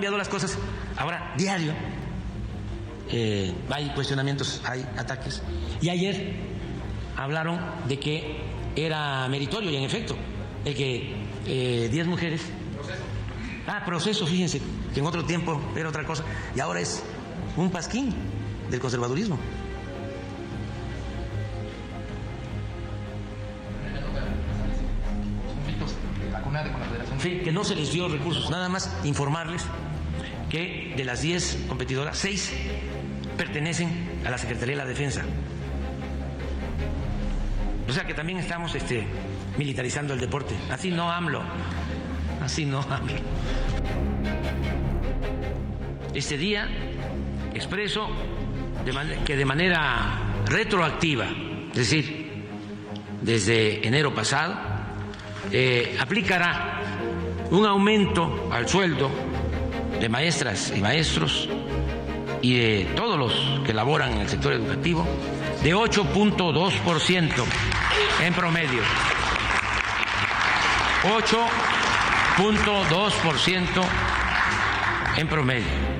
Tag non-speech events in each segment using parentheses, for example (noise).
Cambiado las cosas. Ahora, diario, eh, hay cuestionamientos, hay ataques. Y ayer hablaron de que era meritorio, y en efecto, el que 10 eh, mujeres. Ah, proceso, fíjense, que en otro tiempo era otra cosa, y ahora es un pasquín del conservadurismo. que no se les dio recursos, nada más informarles que de las 10 competidoras, 6 pertenecen a la Secretaría de la Defensa. O sea que también estamos este, militarizando el deporte. Así no AMLO. Así no AMLO. Este día expreso que de manera retroactiva, es decir, desde enero pasado, eh, aplicará un aumento al sueldo de maestras y maestros y de todos los que laboran en el sector educativo de 8.2% en promedio. 8.2% en promedio.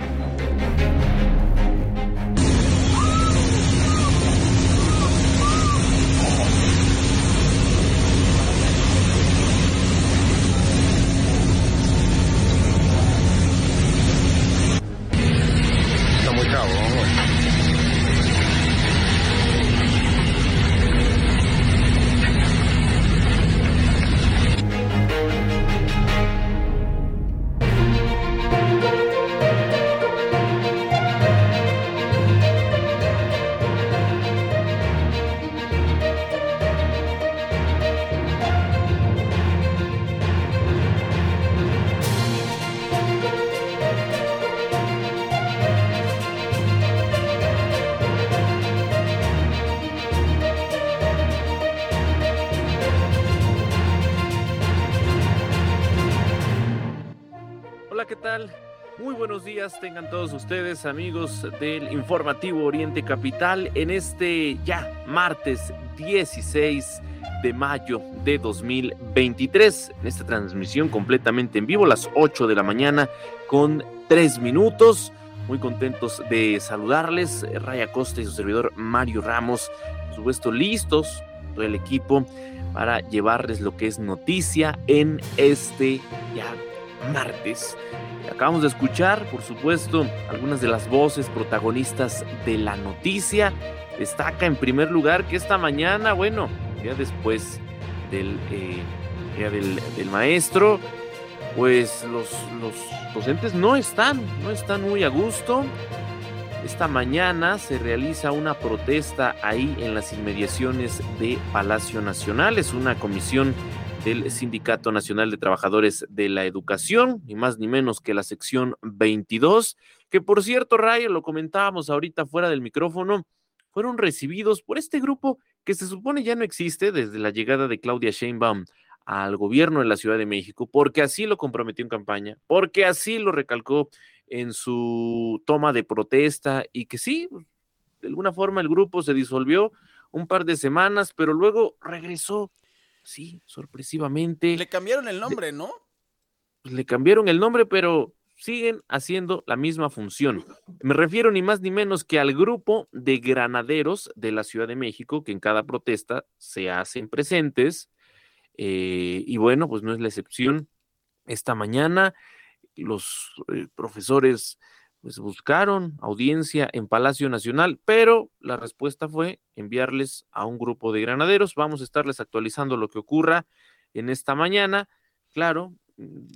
Tengan todos ustedes, amigos del informativo Oriente Capital, en este ya martes 16 de mayo de 2023, en esta transmisión completamente en vivo, las 8 de la mañana con 3 minutos. Muy contentos de saludarles, Raya Costa y su servidor Mario Ramos, por supuesto listos, todo el equipo, para llevarles lo que es noticia en este ya martes Acabamos de escuchar, por supuesto, algunas de las voces protagonistas de la noticia. Destaca en primer lugar que esta mañana, bueno, ya después del eh, día del, maestro, pues los, los docentes no están, no están muy a gusto. Esta mañana se realiza una protesta ahí en las inmediaciones de Palacio Nacional. Es una comisión del Sindicato Nacional de Trabajadores de la Educación, ni más ni menos que la sección 22, que por cierto, Raya, lo comentábamos ahorita fuera del micrófono, fueron recibidos por este grupo que se supone ya no existe desde la llegada de Claudia Sheinbaum al gobierno de la Ciudad de México, porque así lo comprometió en campaña, porque así lo recalcó en su toma de protesta y que sí, de alguna forma el grupo se disolvió un par de semanas, pero luego regresó sí, sorpresivamente. Le cambiaron el nombre, ¿no? Pues, le cambiaron el nombre, pero siguen haciendo la misma función. Me refiero ni más ni menos que al grupo de granaderos de la Ciudad de México, que en cada protesta se hacen presentes. Eh, y bueno, pues no es la excepción. Esta mañana los eh, profesores pues buscaron audiencia en Palacio Nacional, pero la respuesta fue enviarles a un grupo de granaderos. Vamos a estarles actualizando lo que ocurra en esta mañana. Claro, mm,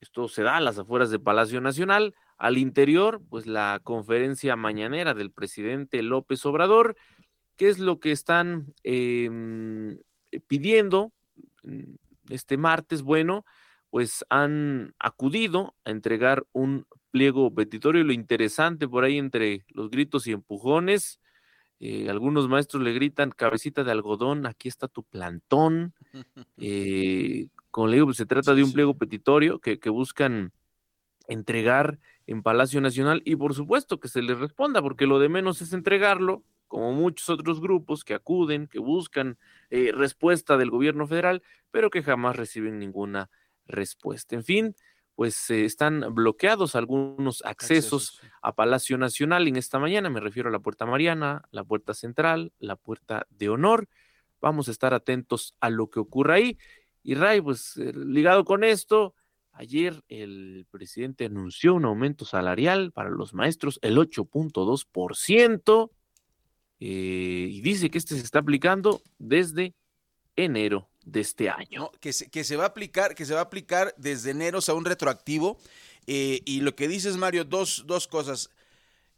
esto se da a las afueras de Palacio Nacional. Al interior, pues la conferencia mañanera del presidente López Obrador. ¿Qué es lo que están em, pidiendo? Mm, este martes, bueno, pues han acudido a entregar un pliego petitorio. Lo interesante por ahí entre los gritos y empujones, eh, algunos maestros le gritan, cabecita de algodón, aquí está tu plantón. (laughs) Eh, como le digo, pues se trata de un pliego petitorio que, que buscan entregar en Palacio Nacional y por supuesto que se les responda, porque lo de menos es entregarlo, como muchos otros grupos que acuden, que buscan eh, respuesta del gobierno federal, pero que jamás reciben ninguna respuesta. En fin, pues eh, están bloqueados algunos accesos, a Palacio Nacional en esta mañana, me refiero a la Puerta Mariana, la Puerta Central, la Puerta de Honor. Vamos a estar atentos a lo que ocurra ahí. Y Ray, pues eh, ligado con esto, ayer el presidente anunció un aumento salarial para los maestros, el 8.2%, eh, y dice que este se está aplicando desde enero de este año. que, se, que se va a aplicar, que se va a aplicar desde enero, sea, un retroactivo. Eh, y lo que dices, Mario, dos, dos cosas.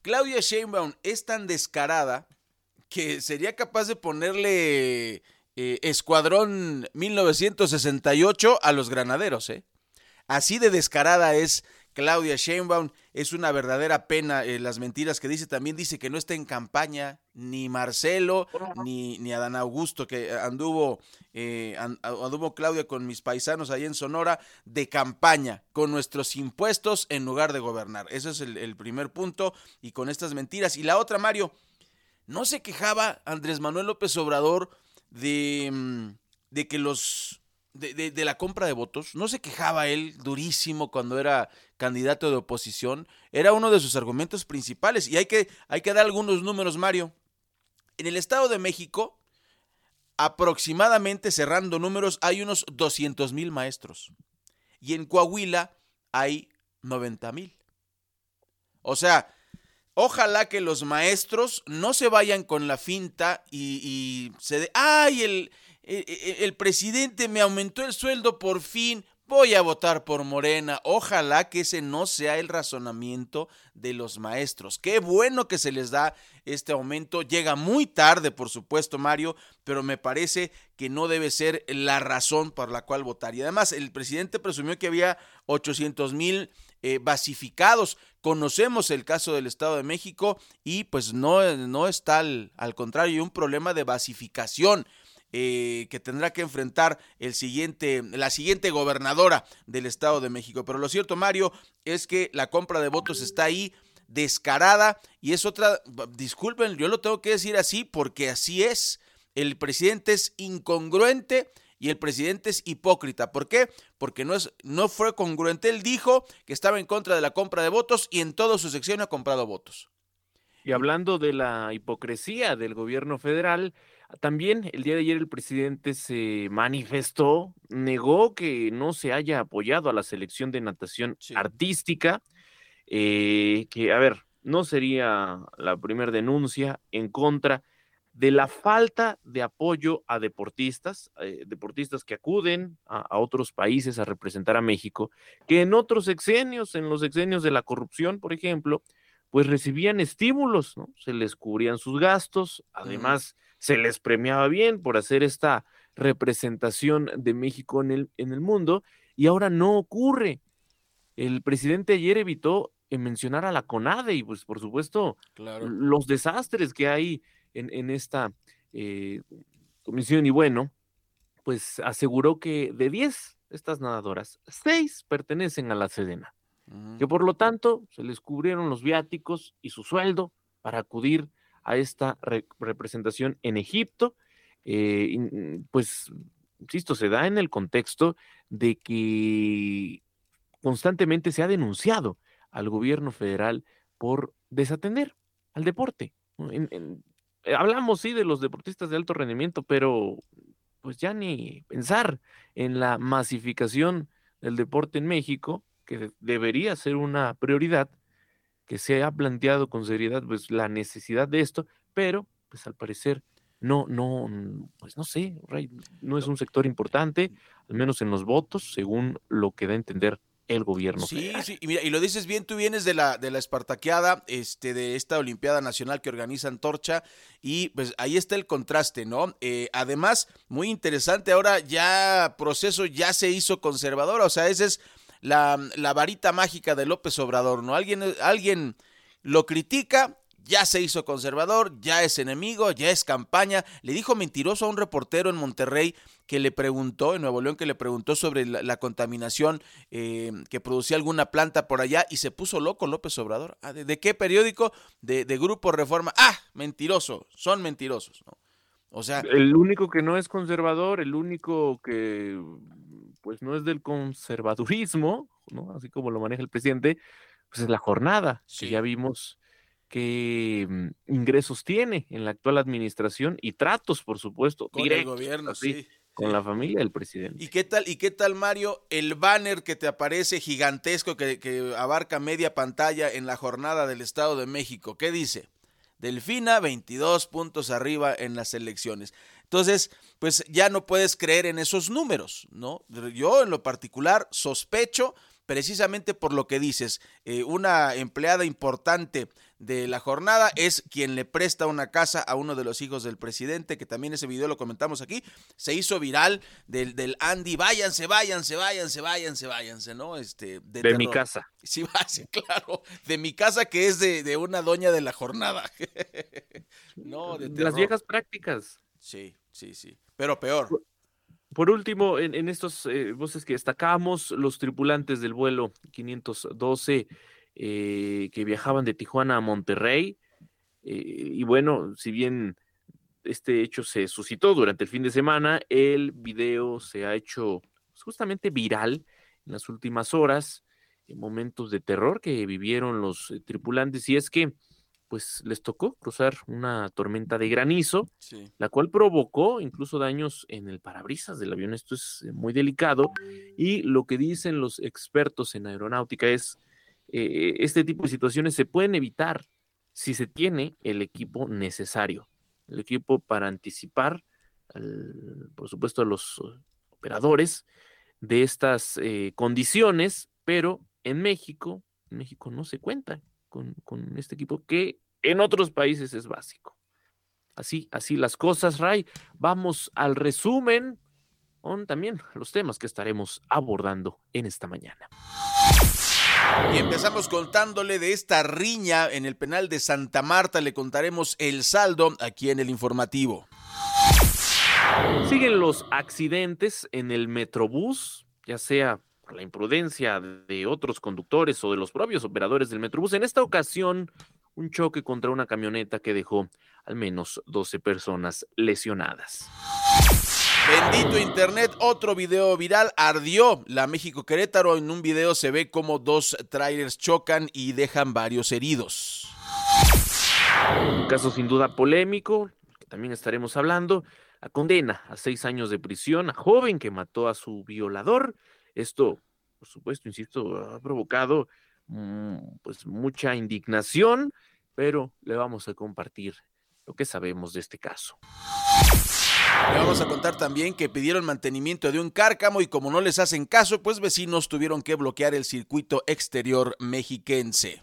Claudia Sheinbaum es tan descarada que sería capaz de ponerle eh, Escuadrón 1968 a los granaderos, ¿eh? Así de descarada es Claudia Sheinbaum. Es una verdadera pena eh, las mentiras que dice. También dice que no está en campaña ni Marcelo ni, ni Adán Augusto, que anduvo, eh, anduvo Claudia con mis paisanos ahí en Sonora de campaña, con nuestros impuestos en lugar de gobernar. Ese es el, primer punto y con estas mentiras. Y la otra, Mario, no se quejaba Andrés Manuel López Obrador de, mm, de que los de, de, la compra de votos. No se quejaba él durísimo cuando era candidato de oposición. Era uno de sus argumentos principales. Y hay que, hay que dar algunos números, Mario. En el Estado de México, aproximadamente cerrando números, hay unos 200 mil maestros. Y en Coahuila hay 90 mil. O sea, ojalá que los maestros no se vayan con la finta y, se de, ay, el, e, e, el presidente me aumentó el sueldo por fin, voy a votar por Morena. Ojalá que ese no sea el razonamiento de los maestros. Qué bueno que se les da este aumento. Llega muy tarde, por supuesto, Mario, pero me parece que no debe ser la razón por la cual votar. Y además, el presidente presumió que había 800 mil eh, basificados. Conocemos el caso del Estado de México y pues no, no está al, al contrario, un problema de basificación. Eh, que tendrá que enfrentar el siguiente, la siguiente gobernadora del Estado de México. Pero lo cierto, Mario, es que la compra de votos está ahí descarada y es otra, disculpen, yo lo tengo que decir así porque así es. El presidente es incongruente y el presidente es hipócrita. ¿Por qué? Porque no, es, no fue congruente. Él dijo que estaba en contra de la compra de votos y en todo su sección ha comprado votos. Y hablando de la hipocresía del gobierno federal, también el día de ayer el presidente se manifestó, negó que no se haya apoyado a la selección de natación artística, eh, que, a ver, no sería la primera denuncia en contra de la falta de apoyo a deportistas, eh, deportistas que acuden a, otros países a representar a México, que en otros exenios, en los exenios de la corrupción, por ejemplo, pues recibían estímulos, ¿no? Se les cubrían sus gastos, además se les premiaba bien por hacer esta representación de México en el, en el mundo y ahora no ocurre. El presidente ayer evitó mencionar a la CONADE y pues por supuesto los desastres que hay en, esta eh, comisión y bueno, pues aseguró que de 10 estas nadadoras, 6 pertenecen a la Sedena, que por lo tanto se les cubrieron los viáticos y su sueldo para acudir a esta representación en Egipto. Eh, mm, pues, insisto, se da en el contexto de que constantemente se ha denunciado al gobierno federal por desatender al deporte. Eh, hablamos, sí, de los deportistas de alto rendimiento, pero pues ya ni pensar en la masificación del deporte en México, que debería ser una prioridad, que se ha planteado con seriedad pues la necesidad de esto, pero pues al parecer no, no, pues no sé, no es un sector importante, al menos en los votos, según lo que da a entender el gobierno. Sí, sí, y mira, y lo dices bien, tú vienes de la, de la Espartaqueada, este, de esta Olimpiada Nacional que organiza Antorcha, y pues ahí está el contraste, ¿no? Eh, además, muy interesante, ahora ya proceso ya se hizo conservador, o sea, esa es la, varita mágica de López Obrador, ¿no? Alguien, alguien lo critica, ya se hizo conservador, ya es enemigo, ya es campaña. Le dijo mentiroso a un reportero en Monterrey que le preguntó, en Nuevo León, que le preguntó sobre la, contaminación eh, que producía alguna planta por allá y se puso loco López Obrador. Ah, ¿De, qué periódico? De, Grupo Reforma. Ah, mentiroso, son mentirosos. ¿no? O sea... El único que no es conservador, el único que pues no es del conservadurismo, ¿no? así como lo maneja el presidente, pues es la jornada. Sí. ya vimos qué mm, ingresos tiene en la actual administración y tratos, por supuesto, con el gobierno, sí, con la familia del presidente. ¿Y qué tal, y qué tal, Mario, el banner que te aparece gigantesco que, que abarca media pantalla en la jornada del Estado de México? ¿Qué dice? Delfina, 22 puntos arriba en las elecciones. Entonces, pues ya no puedes creer en esos números, ¿no? Yo en lo particular sospecho precisamente por lo que dices, eh, una empleada importante de la jornada es quien le presta una casa a uno de los hijos del presidente, que también ese video lo comentamos aquí, se hizo viral del, del Andy, váyanse, váyanse, váyanse, váyanse, váyanse, ¿no? Este, de, mi casa. (laughs) Sí, claro, de mi casa que es de, de una doña de la jornada. (laughs) no, de, las viejas prácticas. Sí, sí, sí, pero peor. Por último, en, estos eh, voces que destacamos, los tripulantes del vuelo 512 eh, que viajaban de Tijuana a Monterrey, eh, y bueno, si bien este hecho se suscitó durante el fin de semana, el video se ha hecho pues, justamente viral en las últimas horas, en momentos de terror que vivieron los tripulantes, y es que pues les tocó cruzar una tormenta de granizo, la cual provocó incluso daños en el parabrisas del avión. Esto es eh, muy delicado. Y lo que dicen los expertos en aeronáutica es eh, este tipo de situaciones se pueden evitar si se tiene el equipo necesario, el equipo para anticipar, por supuesto, a los operadores de estas eh, condiciones, pero en México, México no se cuenta con, este equipo que en otros países es básico. Así, así las cosas, Ray. Vamos al resumen con también los temas que estaremos abordando en esta mañana. Y empezamos contándole de esta riña en el penal de Santa Marta. Le contaremos el saldo aquí en el informativo. Siguen los accidentes en el Metrobús, ya sea la imprudencia de otros conductores o de los propios operadores del Metrobús. En esta ocasión, un choque contra una camioneta que dejó al menos 12 personas lesionadas. Bendito Internet, otro video viral ardió la México Querétaro. En un video se ve como dos trailers chocan y dejan varios heridos. Un caso sin duda polémico, que también estaremos hablando. La condena a seis años de prisión a joven que mató a su violador esto, por supuesto, insisto, ha provocado mm, pues mucha indignación, pero le vamos a compartir lo que sabemos de este caso. Le vamos a contar también que pidieron mantenimiento de un cárcamo y como no les hacen caso, pues vecinos tuvieron que bloquear el circuito exterior mexiquense.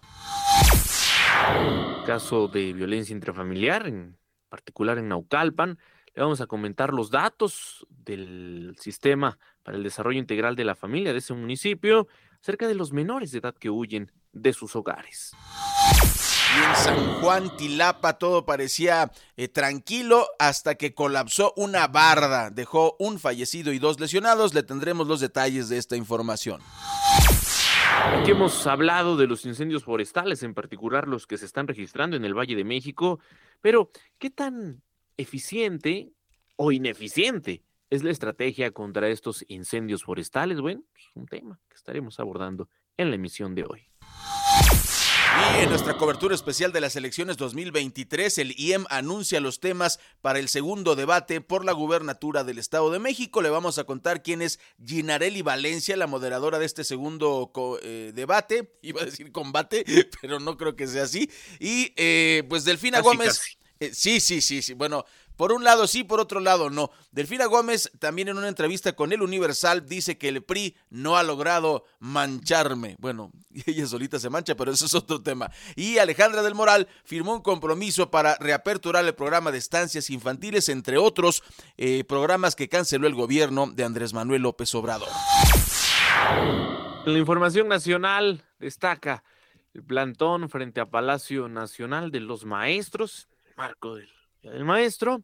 Caso de violencia intrafamiliar, en particular en Naucalpan, le vamos a comentar los datos del sistema para el desarrollo integral de la familia de ese municipio acerca de los menores de edad que huyen de sus hogares. En San Juan Tilapa todo parecía eh, tranquilo hasta que colapsó una barda. Dejó un fallecido y dos lesionados. Le tendremos los detalles de esta información. Aquí hemos hablado de los incendios forestales, en particular los que se están registrando en el Valle de México, pero ¿qué tan eficiente o ineficiente es la estrategia contra estos incendios forestales? Bueno, es un tema que estaremos abordando en la emisión de hoy. Y en nuestra cobertura especial de las elecciones 2023, el IEM anuncia los temas para el segundo debate por la gubernatura del Estado de México. Le vamos a contar quién es Ginarelli Valencia, la moderadora de este segundo eh, debate. (laughs) Iba a decir combate, pero no creo que sea así. Y eh, pues Delfina Gómez. Eh, sí, sí, sí, sí. Bueno, por un lado sí, por otro lado no. Delfina Gómez también en una entrevista con El Universal dice que el PRI no ha logrado mancharme. Bueno, (laughs) ella solita se mancha, pero eso es otro tema. Y Alejandra del Moral firmó un compromiso para reaperturar el programa de estancias infantiles, entre otros eh, programas que canceló el gobierno de Andrés Manuel López Obrador. La información nacional destaca el plantón frente a Palacio Nacional de los Maestros, marco del del Maestro.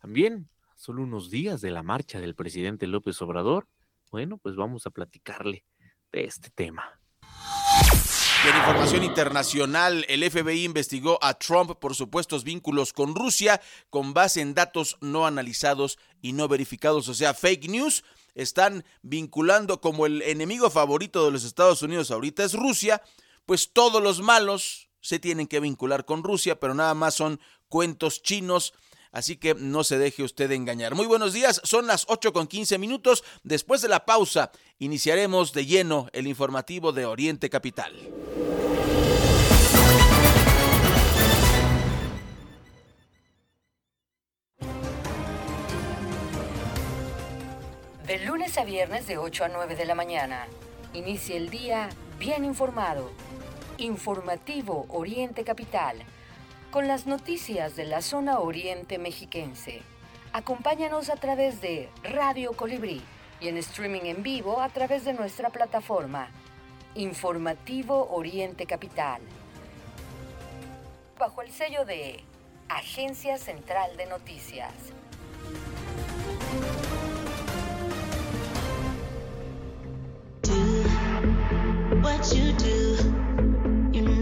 También, solo unos días de la marcha del presidente López Obrador. Bueno, pues vamos a platicarle de este tema. en información internacional, el FBI investigó a Trump por supuestos vínculos con Rusia con base en datos no analizados y no verificados, o sea, fake news. Están vinculando como el enemigo favorito de los Estados Unidos ahorita es Rusia, pues todos los malos se tienen que vincular con Rusia, pero nada más son cuentos chinos. Así que no se deje usted engañar. Muy buenos días, son las 8 con 15 minutos. Después de la pausa, iniciaremos de lleno el informativo de Oriente Capital. De lunes a viernes de 8 a 9 de la mañana. Inicie el día bien informado. Informativo Oriente Capital con las noticias de la zona oriente mexiquense. Acompáñanos a través de Radio Colibrí y en streaming en vivo a través de nuestra plataforma Informativo Oriente Capital. Bajo el sello de Agencia Central de Noticias.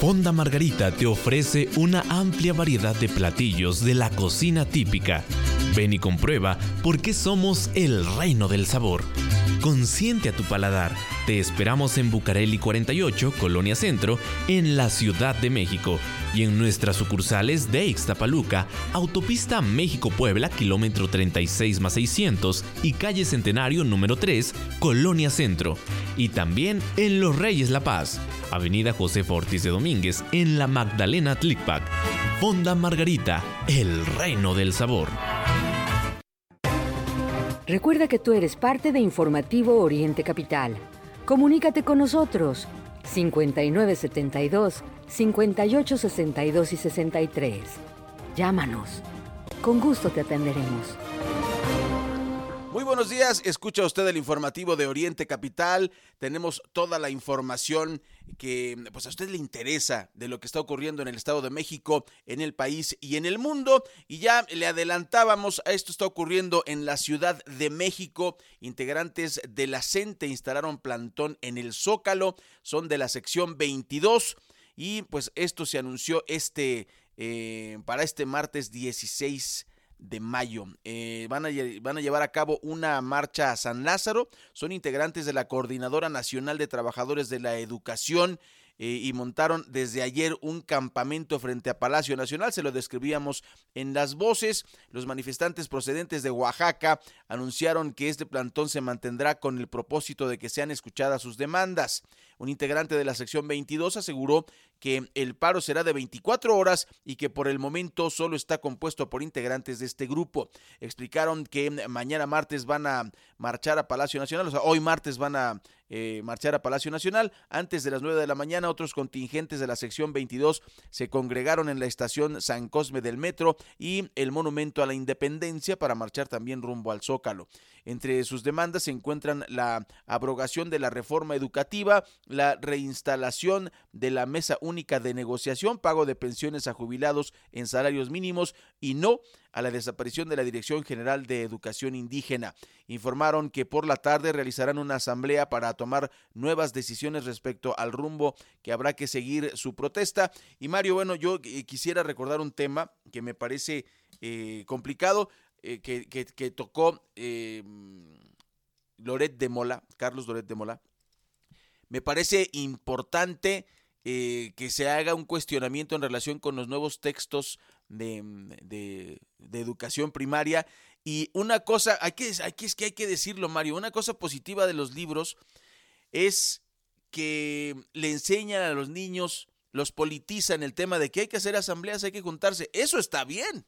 Fonda Margarita te ofrece una amplia variedad de platillos de la cocina típica. Ven y comprueba por qué somos el reino del sabor. Consiente a tu paladar. Te esperamos en Bucareli 48, Colonia Centro, en la Ciudad de México y en nuestras sucursales de Ixtapaluca, Autopista México-Puebla, kilómetro 36 más 600 y calle Centenario número 3, Colonia Centro. Y también en Los Reyes La Paz, Avenida José Ortiz de Domínguez, en la Magdalena Tlicpac. Fonda Margarita, el reino del sabor. Recuerda que tú eres parte de Informativo Oriente Capital. Comunícate con nosotros 5972 5862 y 63. Llámanos. Con gusto te atenderemos. Muy buenos días, escucha usted el informativo de Oriente Capital. Tenemos toda la información que pues a usted le interesa de lo que está ocurriendo en el Estado de México, en el país y en el mundo. Y ya le adelantábamos, esto está ocurriendo en la Ciudad de México. Integrantes de la CENTE instalaron plantón en el Zócalo, son de la sección 22 y pues esto se anunció este eh, para este martes 16 de mayo. Eh, van, a, llevar a cabo una marcha a San Lázaro. Son integrantes de la Coordinadora Nacional de Trabajadores de la Educación eh, y montaron desde ayer un campamento frente a Palacio Nacional. Se lo describíamos en las voces. Los manifestantes procedentes de Oaxaca anunciaron que este plantón se mantendrá con el propósito de que sean escuchadas sus demandas. Un integrante de la sección 22 aseguró que el paro será de 24 horas y que por el momento solo está compuesto por integrantes de este grupo. Explicaron que mañana martes van a marchar a Palacio Nacional, o sea, hoy martes van a eh, marchar a Palacio Nacional. Antes de las 9 de la mañana, otros contingentes de la sección 22 se congregaron en la estación San Cosme del Metro y el Monumento a la Independencia para marchar también rumbo al Zócalo. Entre sus demandas se encuentran la abrogación de la reforma educativa, la reinstalación de la mesa única de negociación, pago de pensiones a jubilados en salarios mínimos y no a la desaparición de la Dirección General de Educación Indígena. Informaron que por la tarde realizarán una asamblea para tomar nuevas decisiones respecto al rumbo que habrá que seguir su protesta. Y Mario, bueno, yo eh, quisiera recordar un tema que me parece eh, complicado. Eh, que, tocó eh, Loret de Mola, Carlos Loret de Mola, me parece importante eh, que se haga un cuestionamiento en relación con los nuevos textos de, de, educación primaria. Y una cosa, aquí es que hay que decirlo, Mario, una cosa positiva de los libros es que le enseñan a los niños, los politizan el tema de que hay que hacer asambleas, hay que juntarse. Eso está bien.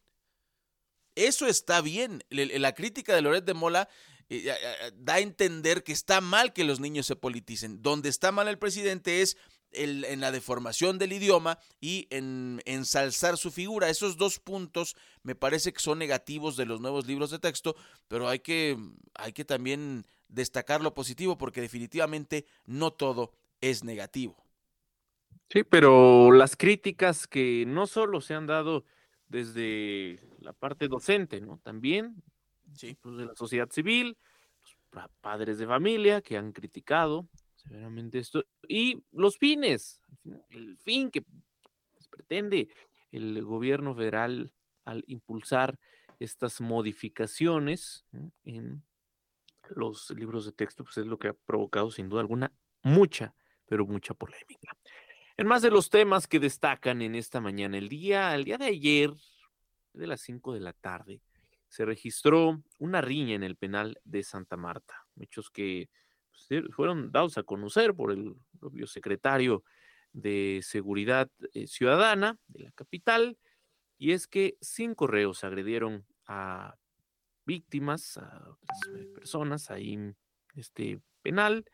Eso está bien. La crítica de Loret de Mola eh, da a entender que está mal que los niños se politicen. Donde está mal el presidente es en la deformación del idioma y en ensalzar su figura. Esos dos puntos me parece que son negativos de los nuevos libros de texto, pero hay que, hay que también destacar lo positivo porque definitivamente no todo es negativo. Sí, pero las críticas que no solo se han dado desde la parte docente, ¿no? También sí. pues, de la sociedad civil, los padres de familia que han criticado severamente esto, y los fines, el fin que pues, pretende el gobierno federal al impulsar estas modificaciones en los libros de texto, pues es lo que ha provocado sin duda alguna mucha, pero mucha polémica. En más de los temas que destacan en esta mañana, el día, el día de ayer, de las 5 de la tarde, se registró una riña en el penal de Santa Marta. Hechos que pues, fueron dados a conocer por el propio secretario de Seguridad eh, Ciudadana de la capital, y es que cinco reos agredieron a víctimas, a otras eh, personas ahí en este penal.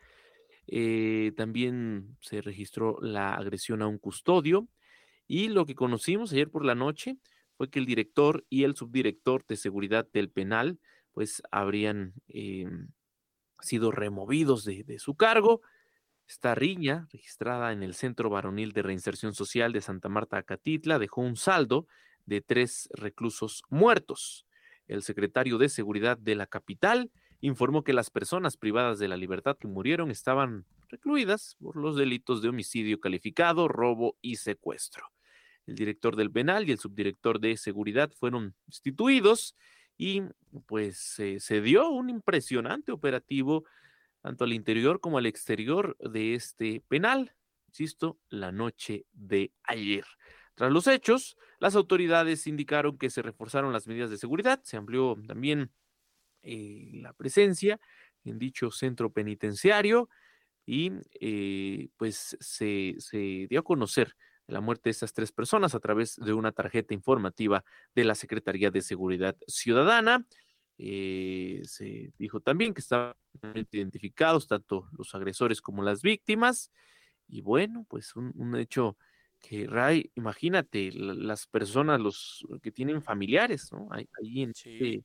Eh, también se registró la agresión a un custodio y lo que conocimos ayer por la noche fue que el director y el subdirector de seguridad del penal pues habrían em, sido removidos de, de, su cargo. Esta riña, registrada en el Centro Varonil de Reinserción Social de Santa Marta Acatitla, dejó un saldo de tres reclusos muertos. El secretario de Seguridad de la capital informó que las personas privadas de la libertad que murieron estaban recluidas por los delitos de homicidio calificado, robo y secuestro. El director del penal y el subdirector de seguridad fueron destituidos y pues se dio un impresionante operativo tanto al interior como al exterior de este penal, insisto, la noche de ayer. Tras los hechos, las autoridades indicaron que se reforzaron las medidas de seguridad, se amplió también eh, la presencia en dicho centro penitenciario y eh, pues se, dio a conocer la muerte de estas tres personas a través de una tarjeta informativa de la Secretaría de Seguridad Ciudadana. Eh, se dijo también que estaban identificados tanto los agresores como las víctimas. Y bueno, pues un, hecho que, Ray, imagínate, las personas, los que tienen familiares, ¿no? Ahí, en este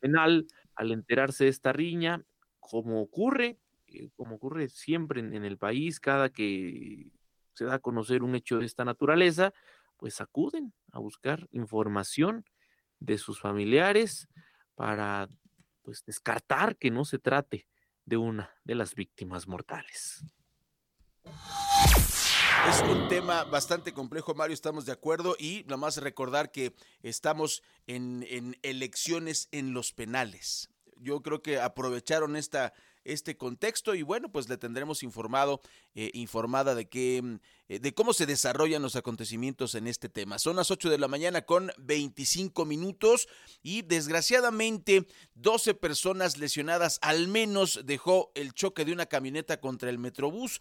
penal, al enterarse de esta riña, como ocurre, eh, como ocurre siempre en, el país, cada que se da a conocer un hecho de esta naturaleza, pues acuden a buscar información de sus familiares para pues descartar que no se trate de una de las víctimas mortales. Es un tema bastante complejo, Mario, estamos de acuerdo y nada más recordar que estamos en, en elecciones en los penales. Yo creo que aprovecharon esta este contexto y bueno, pues le tendremos informado, eh, informada de que, mm, eh, de cómo se desarrollan los acontecimientos en este tema. Son las 8 de la mañana con 25 minutos y desgraciadamente 12 personas lesionadas al menos dejó el choque de una camioneta contra el Metrobús.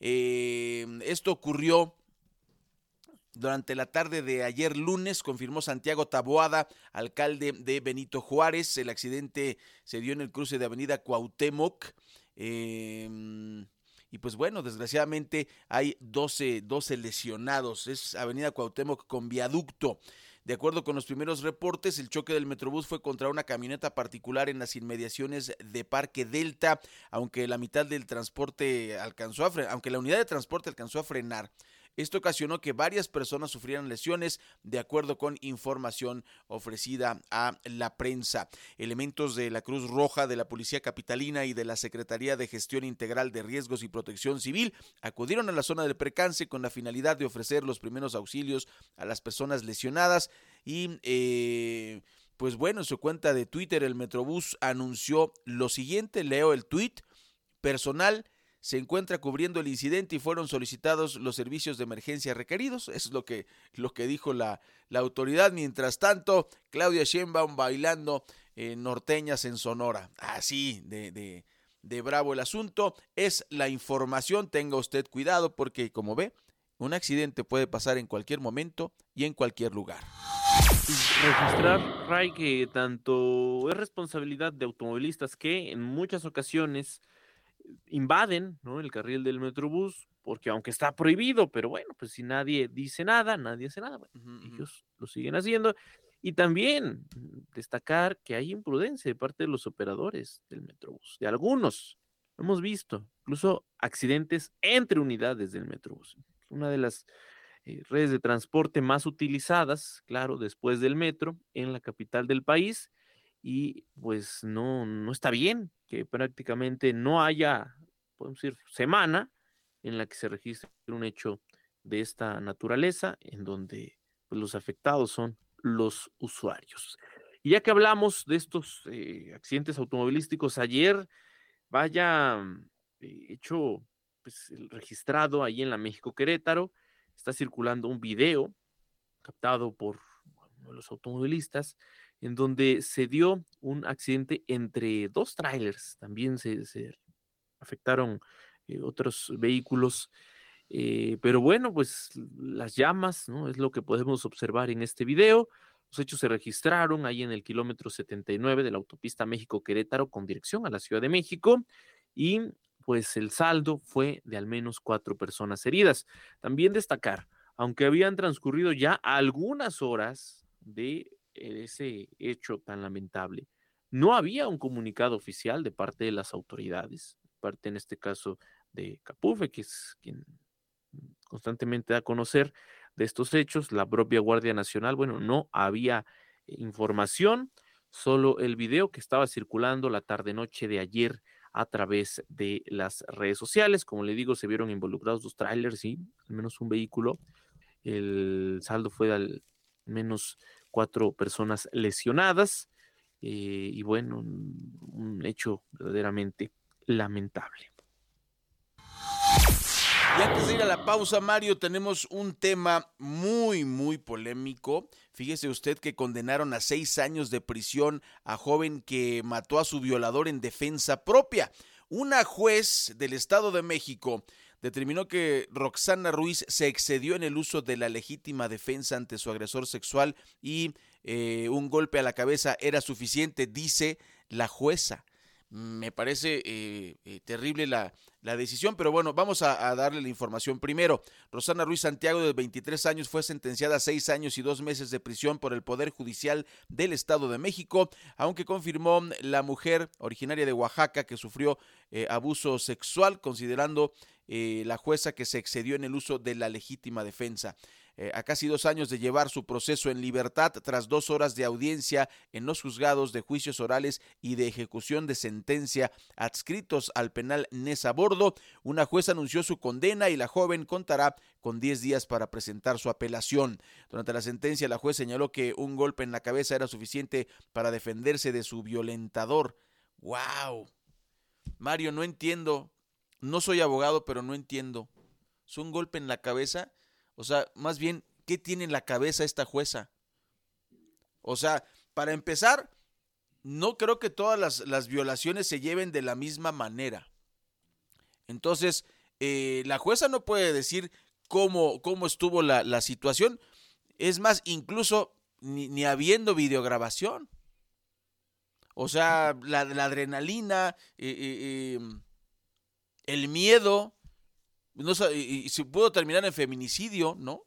Eh, esto ocurrió durante la tarde de ayer lunes, confirmó Santiago Taboada, alcalde de Benito Juárez. El accidente se dio en el cruce de Avenida Cuauhtémoc. Em, y pues bueno, desgraciadamente hay 12, 12 lesionados. Es Avenida Cuauhtémoc con viaducto. De acuerdo con los primeros reportes, el choque del Metrobús fue contra una camioneta particular en las inmediaciones de Parque Delta, aunque la mitad del transporte alcanzó a frenar, aunque la unidad de transporte alcanzó a frenar. Esto ocasionó que varias personas sufrieran lesiones, de acuerdo con información ofrecida a la prensa. Elementos de la Cruz Roja, de la Policía Capitalina y de la Secretaría de Gestión Integral de Riesgos y Protección Civil acudieron a la zona del percance con la finalidad de ofrecer los primeros auxilios a las personas lesionadas y... Eh, pues bueno, en su cuenta de Twitter el Metrobús anunció lo siguiente, leo el tweet, personal se encuentra cubriendo el incidente y fueron solicitados los servicios de emergencia requeridos. es lo que, lo que dijo la, la autoridad. Mientras tanto, Claudia Sheinbaum bailando norteñas en Sonora. Así de, de, de bravo el asunto. Es la información. Tenga usted cuidado porque, como ve, un accidente puede pasar en cualquier momento y en cualquier lugar. Registrar, Ray, que tanto es responsabilidad de automovilistas que en muchas ocasiones invaden ¿no? el carril del Metrobús, porque aunque está prohibido, pero bueno, pues si nadie dice nada, nadie hace nada, ellos lo siguen haciendo. Y también destacar que hay imprudencia de parte de los operadores del Metrobús, de algunos. Hemos visto incluso accidentes entre unidades del Metrobús. Una de las eh, redes de transporte más utilizadas, claro, después del metro en la capital del país y pues no, no está bien que prácticamente no haya, podemos decir, semana en la que se registre un hecho de esta naturaleza, en donde pues, los afectados son los usuarios. Y ya que hablamos de estos eh, accidentes automovilísticos ayer, vaya eh, hecho pues, registrado ahí en la México Querétaro, está circulando un video captado por uno de los automovilistas en donde se dio un accidente entre dos trailers. También se, afectaron eh, otros vehículos. Eh, pero bueno, pues las llamas, ¿no? Es lo que podemos observar en este video. Los hechos se registraron ahí en el kilómetro 79 de la autopista México-Querétaro con dirección a la Ciudad de México y pues el saldo fue de al menos cuatro personas heridas. También destacar, aunque habían transcurrido ya algunas horas de ese hecho tan lamentable. No había un comunicado oficial de parte de las autoridades, parte en este caso de Capufe, que es quien constantemente da a conocer de estos hechos, la propia Guardia Nacional, bueno, no había información, solo el video que estaba circulando la tarde-noche de ayer a través de las redes sociales. Como le digo, se vieron involucrados dos trailers y al menos un vehículo. El saldo fue al menos cuatro personas lesionadas eh, y bueno, un, hecho verdaderamente lamentable. Y antes de ir a la pausa, Mario, tenemos un tema muy, muy polémico. Fíjese usted que condenaron a seis años de prisión a joven que mató a su violador en defensa propia. Una juez del Estado de México determinó que Roxana Ruiz se excedió en el uso de la legítima defensa ante su agresor sexual y eh, un golpe a la cabeza era suficiente, dice la jueza. Me parece eh, eh, terrible la, la, decisión, pero bueno, vamos a, darle la información primero. Rosana Ruiz Santiago, de 23 años, fue sentenciada a seis años y dos meses de prisión por el Poder Judicial del Estado de México, aunque confirmó la mujer originaria de Oaxaca que sufrió abuso sexual, considerando eh, la jueza que se excedió en el uso de la legítima defensa. Eh, a casi dos años de llevar su proceso en libertad tras dos horas de audiencia en los juzgados de juicios orales y de ejecución de sentencia adscritos al penal Nesa Bordo, una jueza anunció su condena y la joven contará con 10 días para presentar su apelación. Durante la sentencia, la juez señaló que un golpe en la cabeza era suficiente para defenderse de su violentador. ¡Wow! Mario, no entiendo. No soy abogado, pero no entiendo. ¿Es un golpe en la cabeza? O sea, más bien, ¿qué tiene en la cabeza esta jueza? O sea, para empezar, no creo que todas las, violaciones se lleven de la misma manera. Entonces, eh, la jueza no puede decir cómo, cómo estuvo la, situación. Es más, incluso ni, habiendo videograbación. O sea, la, adrenalina, eh, eh, el miedo, no, y, se pudo terminar en feminicidio, ¿no?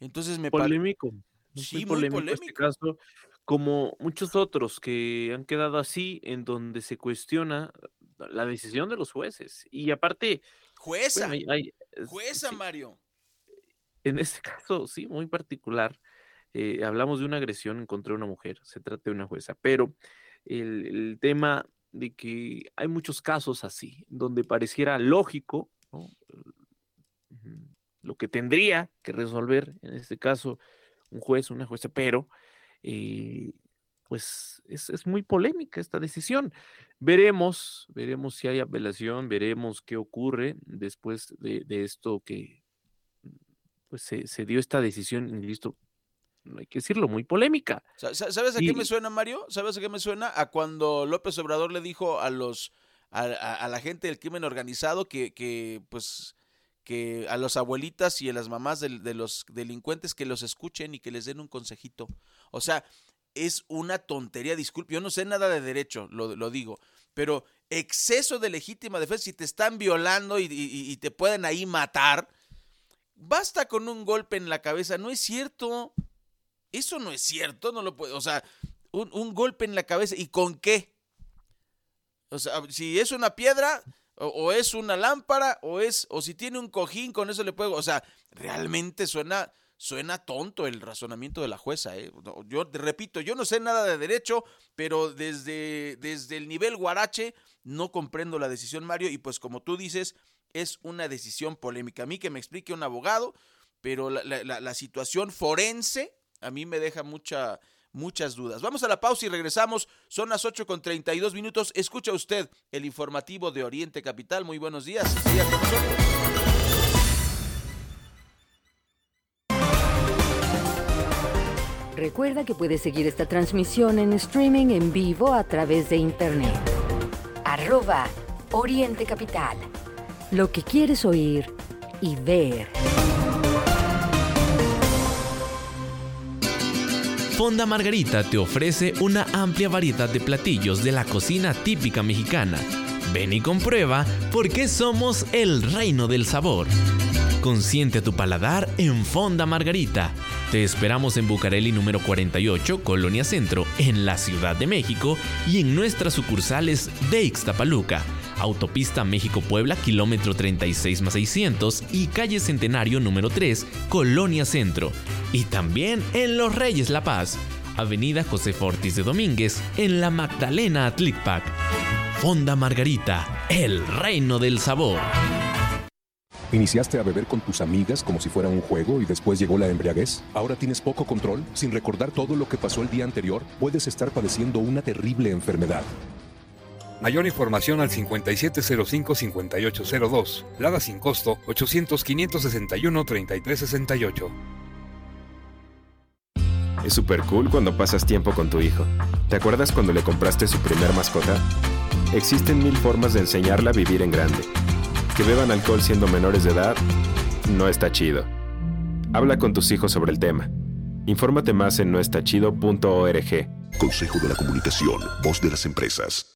Entonces me polémico. Sí, muy polémico, este caso, como muchos otros que han quedado así, en donde se cuestiona la decisión de los jueces. Y aparte, jueza, jueza Mario. En este caso, sí, muy particular. Eh, hablamos de una agresión contra una mujer, se trata de una jueza, pero el, el tema de que hay muchos casos así, donde pareciera lógico lo que tendría que resolver, en este caso, un juez, una jueza, pero eh, pues es, muy polémica esta decisión. Veremos, veremos si hay apelación, veremos qué ocurre después de, esto que pues se, dio esta decisión, insisto, no hay que decirlo, muy polémica. ¿Sabes a qué me suena, Mario? ¿Sabes a qué me suena? A cuando López Obrador le dijo a los a, la gente del crimen organizado que, que, pues que a las abuelitas y a las mamás de, los delincuentes que los escuchen y que les den un consejito. O sea, es una tontería, disculpe, yo no sé nada de derecho, lo, lo digo, pero exceso de legítima defensa, si te están violando y, te pueden ahí matar, basta con un golpe en la cabeza, no es cierto, eso no es cierto, no lo puede, o sea, un, un golpe en la cabeza, ¿y con qué? O sea, si es una piedra, o, es una lámpara, o es, o si tiene un cojín, con eso le puedo. O sea, realmente suena, suena tonto el razonamiento de la jueza. ¿eh? Yo te repito, yo no sé nada de derecho, pero desde, desde el nivel guarache no comprendo la decisión, Mario, y pues como tú dices, es una decisión polémica. A mí que me explique un abogado, pero la, la, la situación forense a mí me deja mucha muchas dudas. Vamos a la pausa y regresamos. Son las 8 con 32 minutos. Escucha usted el informativo de Oriente Capital. Muy buenos días. Recuerda que puedes seguir esta transmisión en streaming en vivo a través de internet. Arroba Oriente Capital. Lo que quieres oír y ver. Fonda Margarita te ofrece una amplia variedad de platillos de la cocina típica mexicana. Ven y comprueba por qué somos el reino del sabor. Consiente tu paladar en Fonda Margarita. Te esperamos en Bucareli número 48, Colonia Centro, en la Ciudad de México y en nuestras sucursales de Ixtapaluca, Autopista México-Puebla, kilómetro 36 más 600 y calle Centenario número 3, Colonia Centro. Y también en Los Reyes La Paz, Avenida José Fortis de Domínguez, en la Magdalena Atlicpac. Fonda Margarita, el reino del sabor. ¿Iniciaste a beber con tus amigas como si fuera un juego y después llegó la embriaguez? ¿Ahora tienes poco control? Sin recordar todo lo que pasó el día anterior, puedes estar padeciendo una terrible enfermedad. Mayor información al 5705-5802. Lada sin costo 800-561-3368. Es super cool cuando pasas tiempo con tu hijo. ¿Te acuerdas cuando le compraste su primer mascota? Existen mil formas de enseñarla a vivir en grande. Que beban alcohol siendo menores de edad no está chido. Habla con tus hijos sobre el tema. Infórmate más en noestachido.org. Consejo de la Comunicación, voz de las empresas.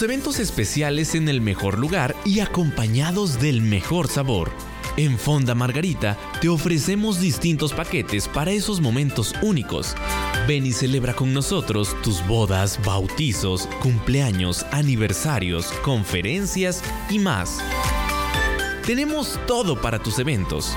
Eventos especiales en el mejor lugar y acompañados del mejor sabor. En Fonda Margarita te ofrecemos distintos paquetes para esos momentos únicos. Ven y celebra con nosotros tus bodas, bautizos, cumpleaños, aniversarios, conferencias y más. Tenemos todo para tus eventos.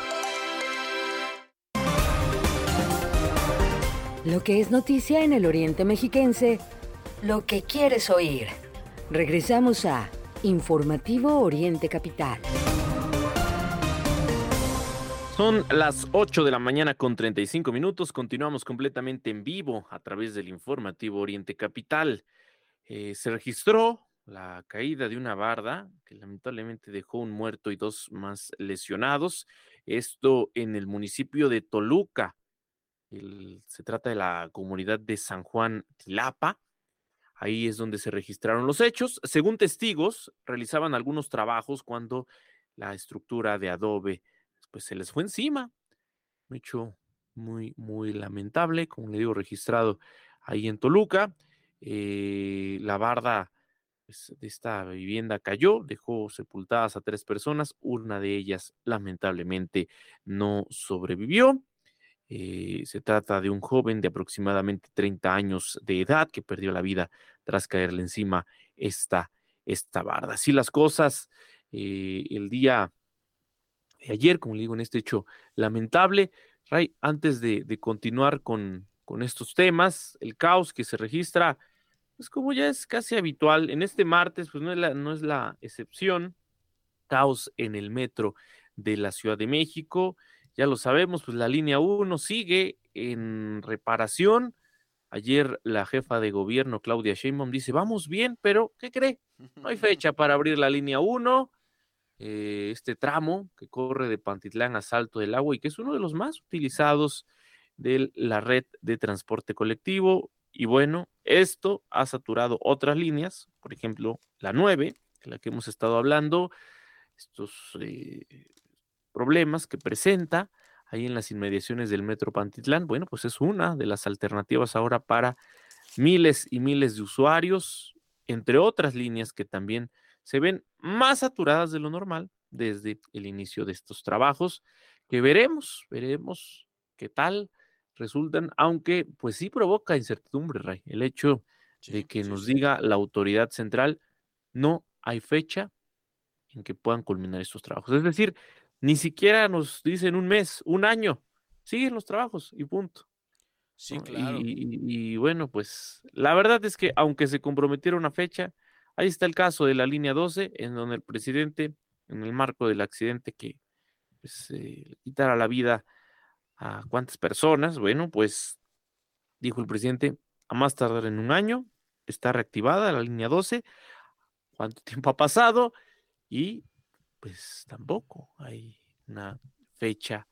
Lo que es noticia en el Oriente Mexiquense, lo que quieres oír. Regresamos a Informativo Oriente Capital. Son las 8 de la mañana con 35 minutos. Continuamos completamente en vivo a través del informativo Oriente Capital. Eh, se registró la caída de una barda que lamentablemente dejó un muerto y dos más lesionados. Esto en el municipio de Toluca. Se trata de la comunidad de San Juan Tilapa. Ahí es donde se registraron los hechos. Según testigos, realizaban algunos trabajos cuando la estructura de adobe pues se les fue encima. Un hecho muy, muy lamentable, como le digo, registrado ahí en Toluca. Eh, la barda pues, de esta vivienda cayó, dejó sepultadas a tres personas, una de ellas lamentablemente no sobrevivió. Eh, se trata de un joven de aproximadamente 30 años de edad que perdió la vida tras caerle encima esta, esta barda. Así las cosas, eh, el día de ayer, como le digo, en este hecho lamentable. Ray, antes de, continuar con, con estos temas, el caos que se registra, pues como ya es casi habitual, en este martes, pues no es la, no es la excepción, caos en el metro de la Ciudad de México, ya lo sabemos, pues la línea 1 sigue en reparación. Ayer la jefa de gobierno, Claudia Sheinbaum, dice, vamos bien, pero ¿qué cree? No hay (laughs) fecha para abrir la línea 1 eh, este tramo que corre de Pantitlán a Salto del Agua y que es uno de los más utilizados de la red de transporte colectivo. Y bueno, esto ha saturado otras líneas, por ejemplo, la 9, de la que hemos estado hablando, estos eh, problemas que presenta ahí en las inmediaciones del Metro Pantitlán. Bueno, pues es una de las alternativas ahora para miles y miles de usuarios, entre otras líneas que también se ven más saturadas de lo normal desde el inicio de estos trabajos, que veremos, veremos qué tal resultan, aunque pues sí provoca incertidumbre, Ray, el hecho de que nos diga la autoridad central, no hay fecha en que puedan culminar estos trabajos. Es decir, ni siquiera nos dicen un mes, un año, siguen los trabajos y punto. Sí, ¿no? claro. Y, y- y bueno, pues la verdad es que aunque se comprometiera una fecha, ahí está el caso de la línea 12, en donde el presidente, en el marco del accidente que pues, eh, le quitara la vida a cuántas personas, bueno, pues dijo el presidente, a más tardar en un año, está reactivada la línea 12, cuánto (laughs) tiempo ha pasado y pues tampoco hay una fecha,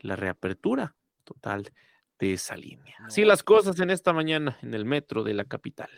la reapertura total de esa línea. Así las cosas en esta mañana en el metro de la capital.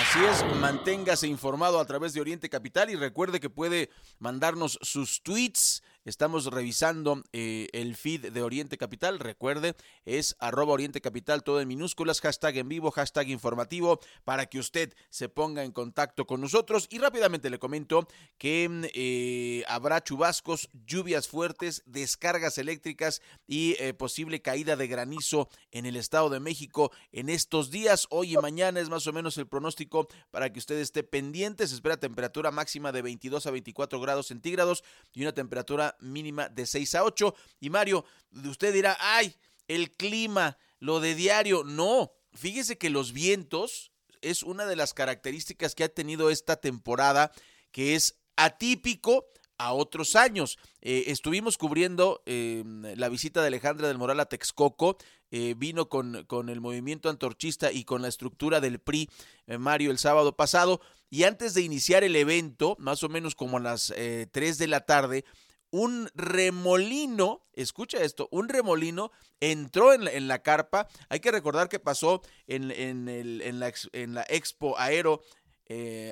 Así es, manténgase informado a través de Oriente Capital y recuerde que puede mandarnos sus tweets. Estamos revisando eh, el feed de Oriente Capital. Recuerde, es arroba Oriente Capital, todo en minúsculas, hashtag en vivo, hashtag informativo, para que usted se ponga en contacto con nosotros. Y rápidamente le comento que eh, habrá chubascos, lluvias fuertes, descargas eléctricas y eh, posible caída de granizo en el Estado de México en estos días. Hoy y mañana es más o menos el pronóstico para que usted esté pendiente. Se espera temperatura máxima de 22 a 24 grados centígrados y una temperatura mínima de 6 a 8. Y Mario, usted dirá, ay, el clima, lo de diario. No, fíjese que los vientos es una de las características que ha tenido esta temporada que es atípico a otros años. Eh, estuvimos cubriendo eh, la visita de Alejandra del Moral a Texcoco, eh, vino con, con, el movimiento antorchista y con la estructura del PRI, Mario, el sábado pasado, y antes de iniciar el evento, más o menos como a las 3 de la tarde, un remolino, escucha esto, un remolino entró en la, en la carpa. Hay que recordar que pasó en, en, el, en, la, la, Expo Aero,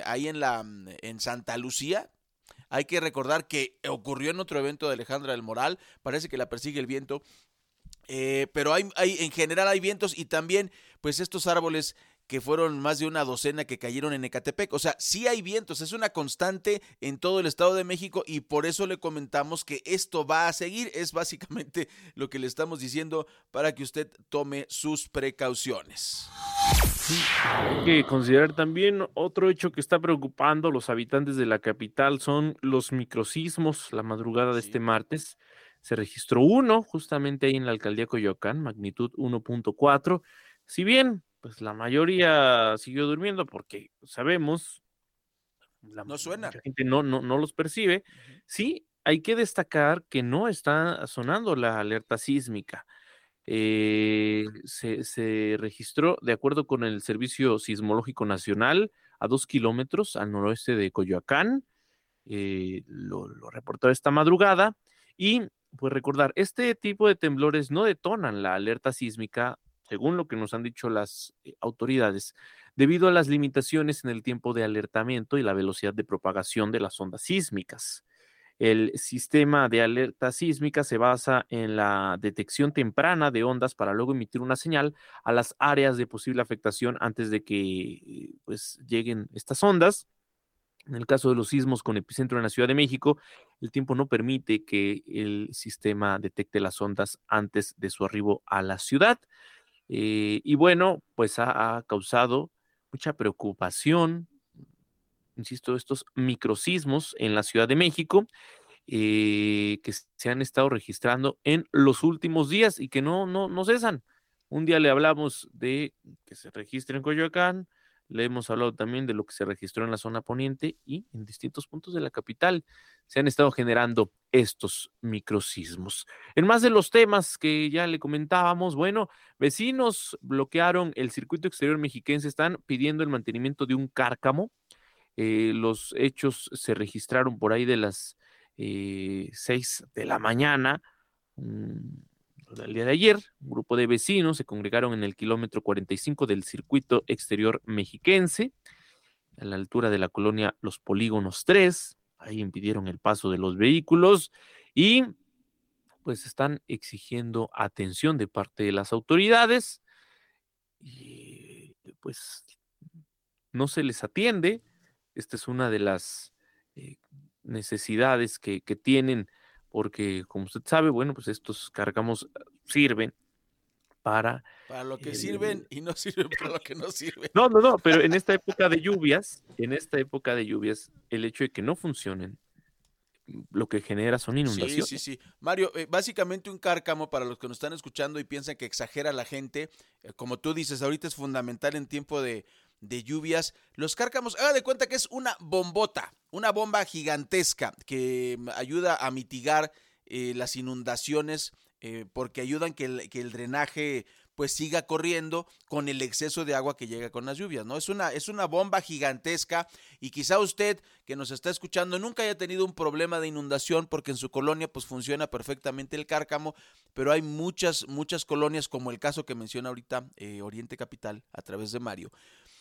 ahí en, la, en Santa Lucía, hay que recordar que ocurrió en otro evento de Alejandra del Moral, parece que la persigue el viento, eh, pero hay, hay, en general hay vientos y también pues estos árboles que fueron más de una docena que cayeron en Ecatepec. O sea, sí hay vientos, es una constante en todo el Estado de México y por eso le comentamos que esto va a seguir. Es básicamente (laughs) lo que le estamos diciendo para que usted tome sus precauciones. Hay que considerar también otro hecho que está preocupando a los habitantes de la capital son los microsismos. La madrugada de este martes se registró uno justamente ahí en la alcaldía Coyoacán, magnitud 1.4. Si bien, pues la mayoría siguió durmiendo porque sabemos, la no suena. gente no, no, no los percibe. Sí, hay que destacar que no está sonando la alerta sísmica. Eh, se, registró, de acuerdo con el Servicio Sismológico Nacional, a dos kilómetros al noroeste de Coyoacán. Eh, lo, reportó esta madrugada. Y pues recordar, este tipo de temblores no detonan la alerta sísmica, según lo que nos han dicho las eh, autoridades, debido a las limitaciones en el tiempo de alertamiento y la velocidad de propagación de las ondas sísmicas. El sistema de alerta sísmica se basa en la detección temprana de ondas para luego emitir una señal a las áreas de posible afectación antes de que pues, lleguen estas ondas. En el caso de los sismos con epicentro en la Ciudad de México, el tiempo no permite que el sistema detecte las ondas antes de su arribo a la ciudad. Eh, y bueno, pues ha, causado mucha preocupación insisto, estos microsismos en la Ciudad de México eh, que se han estado registrando en los últimos días y que no, no, no cesan. Un día le hablamos de que se registra en Coyoacán, le hemos hablado también de lo que se registró en la zona poniente y en distintos puntos de la capital se han estado generando estos microsismos. En más de los temas que ya le comentábamos, bueno, vecinos bloquearon el circuito exterior mexiquense, están pidiendo el mantenimiento de un cárcamo eh, los hechos se registraron por ahí de las eh, 6 de la mañana. El día de ayer, un grupo de vecinos se congregaron en el kilómetro 45 del circuito exterior mexiquense, a la altura de la colonia Los Polígonos 3. Ahí impidieron el paso de los vehículos y pues están exigiendo atención de parte de las autoridades y pues no se les atiende. Esta es una de las eh, necesidades que, tienen, porque como usted sabe, bueno, pues estos cargamos sirven para... Para lo que sirven y no sirven para lo que no sirven. No, no, no, pero en (laughs) esta época de lluvias, en esta época de lluvias, el hecho de que no funcionen, lo que genera son inundaciones. Sí, sí, sí. Mario, eh, básicamente un cárcamo para los que nos están escuchando y piensan que exagera la gente, eh, como tú dices, ahorita es fundamental en tiempo de, de lluvias. Los cárcamos, haga de cuenta que es una bombota, una bomba gigantesca que ayuda a mitigar eh, las inundaciones eh, porque ayudan que el, que el drenaje pues siga corriendo con el exceso de agua que llega con las lluvias, ¿no? Es una, es una bomba gigantesca y quizá usted que nos está escuchando nunca haya tenido un problema de inundación porque en su colonia pues funciona perfectamente el cárcamo, pero hay muchas, muchas colonias como el caso que menciona ahorita eh, Oriente Capital a través de Mario,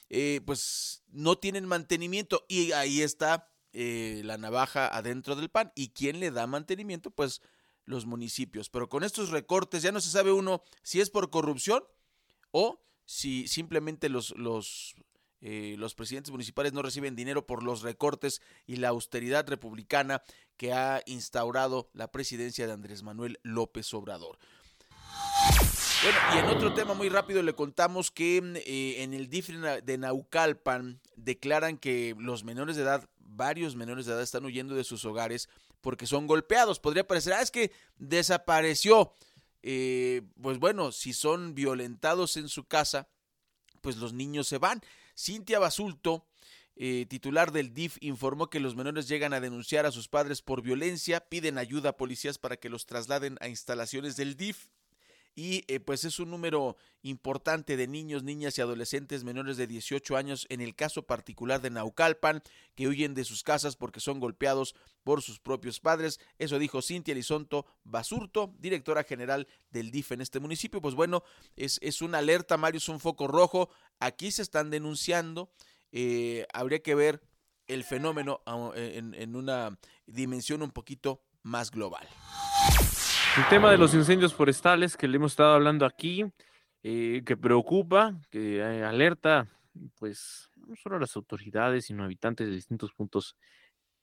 eh, pues no tienen mantenimiento y ahí está eh, la navaja adentro del pan. ¿Y quién le da mantenimiento? Pues los municipios. Pero con estos recortes ya no se sabe uno si es por corrupción o si simplemente los, los, eh, los presidentes municipales no reciben dinero por los recortes y la austeridad republicana que ha instaurado la presidencia de Andrés Manuel López Obrador. Bueno, y en otro tema muy rápido le contamos que eh, en el DIF de Naucalpan declaran que los menores de edad, varios menores de edad están huyendo de sus hogares porque son golpeados. Podría parecer, ah, es que desapareció. Eh, pues bueno, si son violentados en su casa, pues los niños se van. Cintia Basulto eh, titular del DIF, informó que los menores llegan a denunciar a sus padres por violencia, piden ayuda a policías para que los trasladen a instalaciones del DIF y eh, pues es un número importante de niños, niñas y adolescentes menores de 18 años en el caso particular de Naucalpan que huyen de sus casas porque son golpeados por sus propios padres. Eso dijo Cintia Elizonto Basurto, directora general del DIF en este municipio. Pues bueno, es, es una alerta, Mario, es un foco rojo. Aquí se están denunciando. Eh, habría que ver el fenómeno ah, en, en una dimensión un poquito más global. El tema de los incendios forestales que le hemos estado hablando aquí, eh, que preocupa, que eh, alerta, pues no solo a las autoridades, sino habitantes de distintos puntos,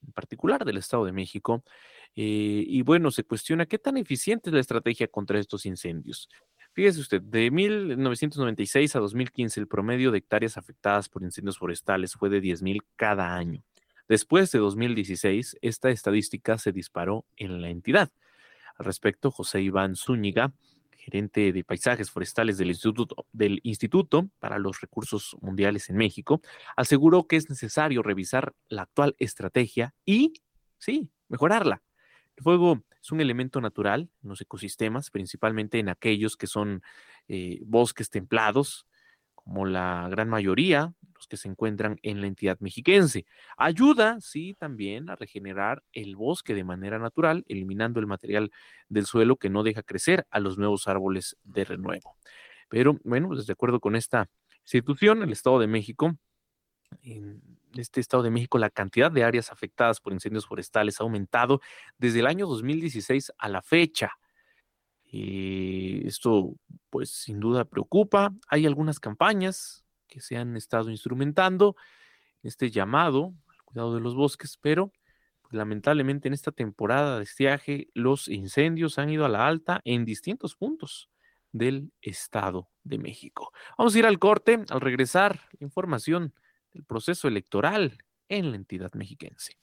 en particular del Estado de México. Eh, y bueno, se cuestiona qué tan eficiente es la estrategia contra estos incendios. Fíjese usted, de 1996 a 2015 el promedio de hectáreas afectadas por incendios forestales fue de 10.000 cada año. Después de 2016, esta estadística se disparó en la entidad. Al respecto, José Iván Zúñiga, gerente de paisajes forestales del Instituto, del Instituto para los Recursos Mundiales en México, aseguró que es necesario revisar la actual estrategia y, sí, mejorarla. El fuego es un elemento natural en los ecosistemas, principalmente en aquellos que son eh, bosques templados, como la gran mayoría, los que se encuentran en la entidad mexiquense. Ayuda, sí, también a regenerar el bosque de manera natural, eliminando el material del suelo que no deja crecer a los nuevos árboles de renuevo. Pero bueno, pues de acuerdo con esta institución, el Estado de México, en este Estado de México, la cantidad de áreas afectadas por incendios forestales ha aumentado desde el año 2016 a la fecha. Y esto, pues, sin duda preocupa. Hay algunas campañas que se han estado instrumentando, este llamado al cuidado de los bosques, pero pues, lamentablemente en esta temporada de estiaje los incendios han ido a la alta en distintos puntos del Estado de México. Vamos a ir al corte, al regresar, información del proceso electoral en la entidad mexiquense.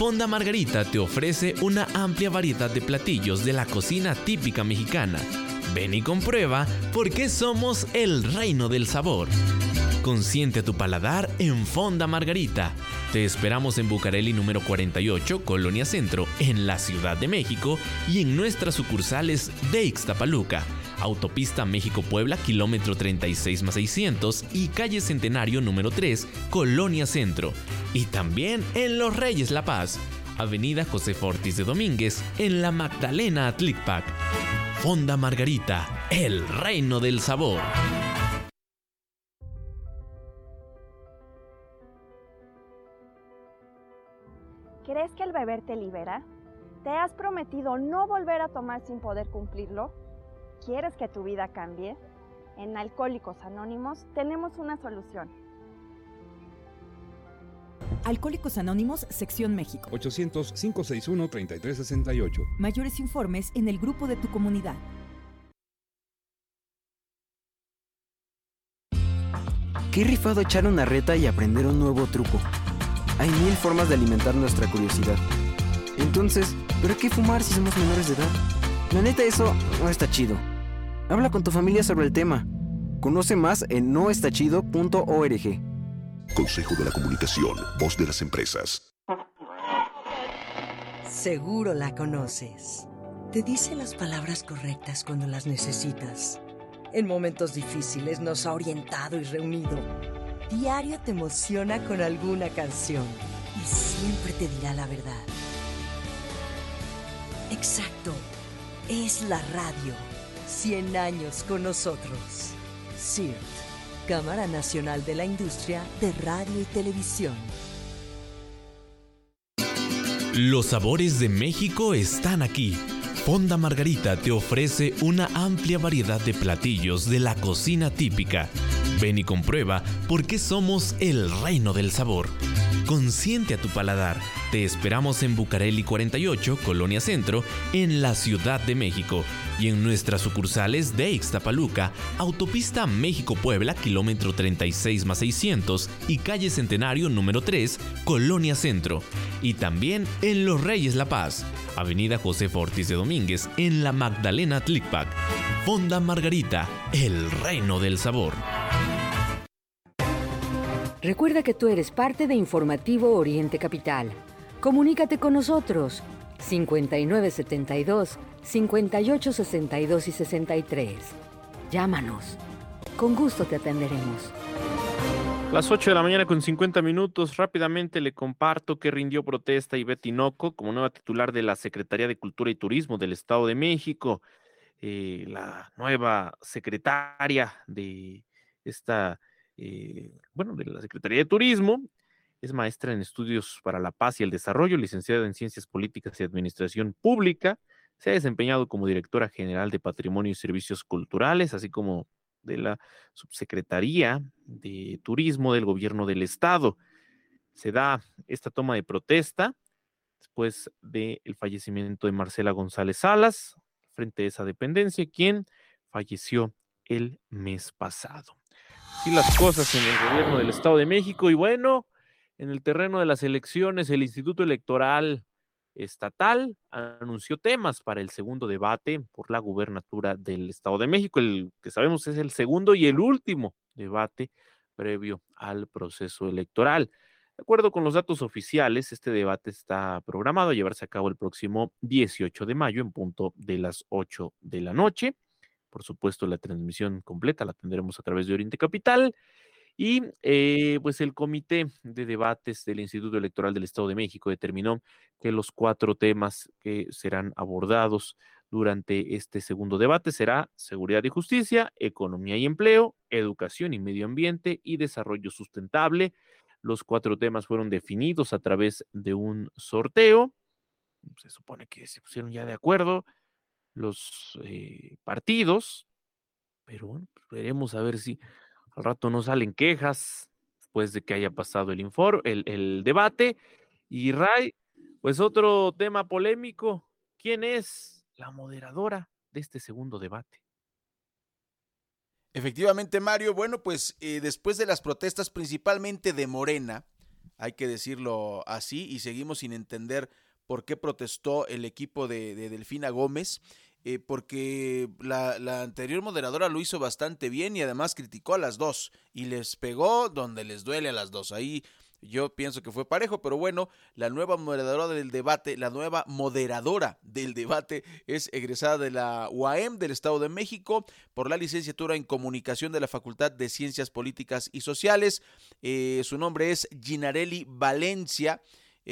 Fonda Margarita te ofrece una amplia variedad de platillos de la cocina típica mexicana. Ven y comprueba por qué somos el reino del sabor. Consiente tu paladar en Fonda Margarita. Te esperamos en Bucareli número 48, Colonia Centro, en la Ciudad de México y en nuestras sucursales de Ixtapaluca, Autopista México-Puebla, kilómetro 36 más 600 y calle Centenario número 3, Colonia Centro. Y también en Los Reyes La Paz, Avenida José Fortis de Domínguez, en la Magdalena Atlicpac. Fonda Margarita, el reino del sabor. ¿Crees que el beber te libera? ¿Te has prometido no volver a tomar sin poder cumplirlo? ¿Quieres que tu vida cambie? En Alcohólicos Anónimos tenemos una solución. Alcohólicos Anónimos, Sección México. 800-561-3368. Mayores informes en el grupo de tu comunidad. Qué rifado echar una reta y aprender un nuevo truco. Hay mil formas de alimentar nuestra curiosidad. Entonces, ¿pero qué fumar si somos menores de edad? La neta, eso no está chido. Habla con tu familia sobre el tema. Conoce más en noestachido.org. Consejo de la Comunicación, voz de las empresas. Seguro la conoces. Te dice las palabras correctas cuando las necesitas. En momentos difíciles nos ha orientado y reunido. Diario te emociona con alguna canción y siempre te dirá la verdad. Exacto, es la radio. 100 años con nosotros. CIRT, Cámara Nacional de la Industria de Radio y Televisión. Los sabores de México están aquí. Fonda Margarita te ofrece una amplia variedad de platillos de la cocina típica. Ven y comprueba por qué somos el reino del sabor. Consiente a tu paladar. Te esperamos en Bucareli 48, Colonia Centro, en la Ciudad de México y en nuestras sucursales de Ixtapaluca, Autopista México-Puebla, kilómetro 36 más 600 y calle Centenario número 3, Colonia Centro. Y también en Los Reyes La Paz, Avenida José Ortiz de Domínguez, en la Magdalena Tlicpac. Fonda Margarita, el reino del sabor. Recuerda que tú eres parte de Informativo Oriente Capital. Comunícate con nosotros 5972 5862 y 63. Llámanos. Con gusto te atenderemos. Las 8 de la mañana con 50 minutos, rápidamente le comparto que rindió protesta Ivette Tinoco como nueva titular de la Secretaría de Cultura y Turismo del Estado de México. Eh, la nueva secretaria de esta, eh, bueno, de la Secretaría de Turismo, es maestra en estudios para la paz y el desarrollo, licenciada en ciencias políticas y administración pública. Se ha desempeñado como directora general de Patrimonio y Servicios Culturales, así como de la Subsecretaría de Turismo del Gobierno del Estado. Se da esta toma de protesta después del fallecimiento de Marcela González Salas, frente a esa dependencia, quien falleció el mes pasado. Así las cosas en el gobierno del Estado de México y bueno, en el terreno de las elecciones, el Instituto Electoral Estatal anunció temas para el segundo debate por la gubernatura del Estado de México, el que sabemos es el segundo y el último debate previo al proceso electoral. De acuerdo con los datos oficiales, este debate está programado a llevarse a cabo el próximo 18 de mayo en punto de las 8 de la noche. Por supuesto, la transmisión completa la tendremos a través de Oriente Capital. Y eh, pues el Comité de Debates del Instituto Electoral del Estado de México determinó que los cuatro temas que serán abordados durante este segundo debate será seguridad y justicia, economía y empleo, educación y medio ambiente y desarrollo sustentable. Los cuatro temas fueron definidos a través de un sorteo. Se supone que se pusieron ya de acuerdo los eh, partidos, pero bueno, pues, veremos a ver si al rato no salen quejas después de que haya pasado el, informe, el, debate. Y Ray, pues otro tema polémico, ¿quién es la moderadora de este segundo debate? Efectivamente, Mario. Bueno, pues eh, después de las protestas principalmente de Morena, hay que decirlo así, y seguimos sin entender por qué protestó el equipo de, de Delfina Gómez. Eh, porque la, anterior moderadora lo hizo bastante bien y además criticó a las dos y les pegó donde les duele a las dos. Ahí yo pienso que fue parejo, pero bueno, la nueva moderadora del debate, la nueva moderadora del debate es egresada de la UAM del Estado de México por la licenciatura en comunicación de la Facultad de Ciencias Políticas y Sociales. Eh, su nombre es Ginarelli Valencia.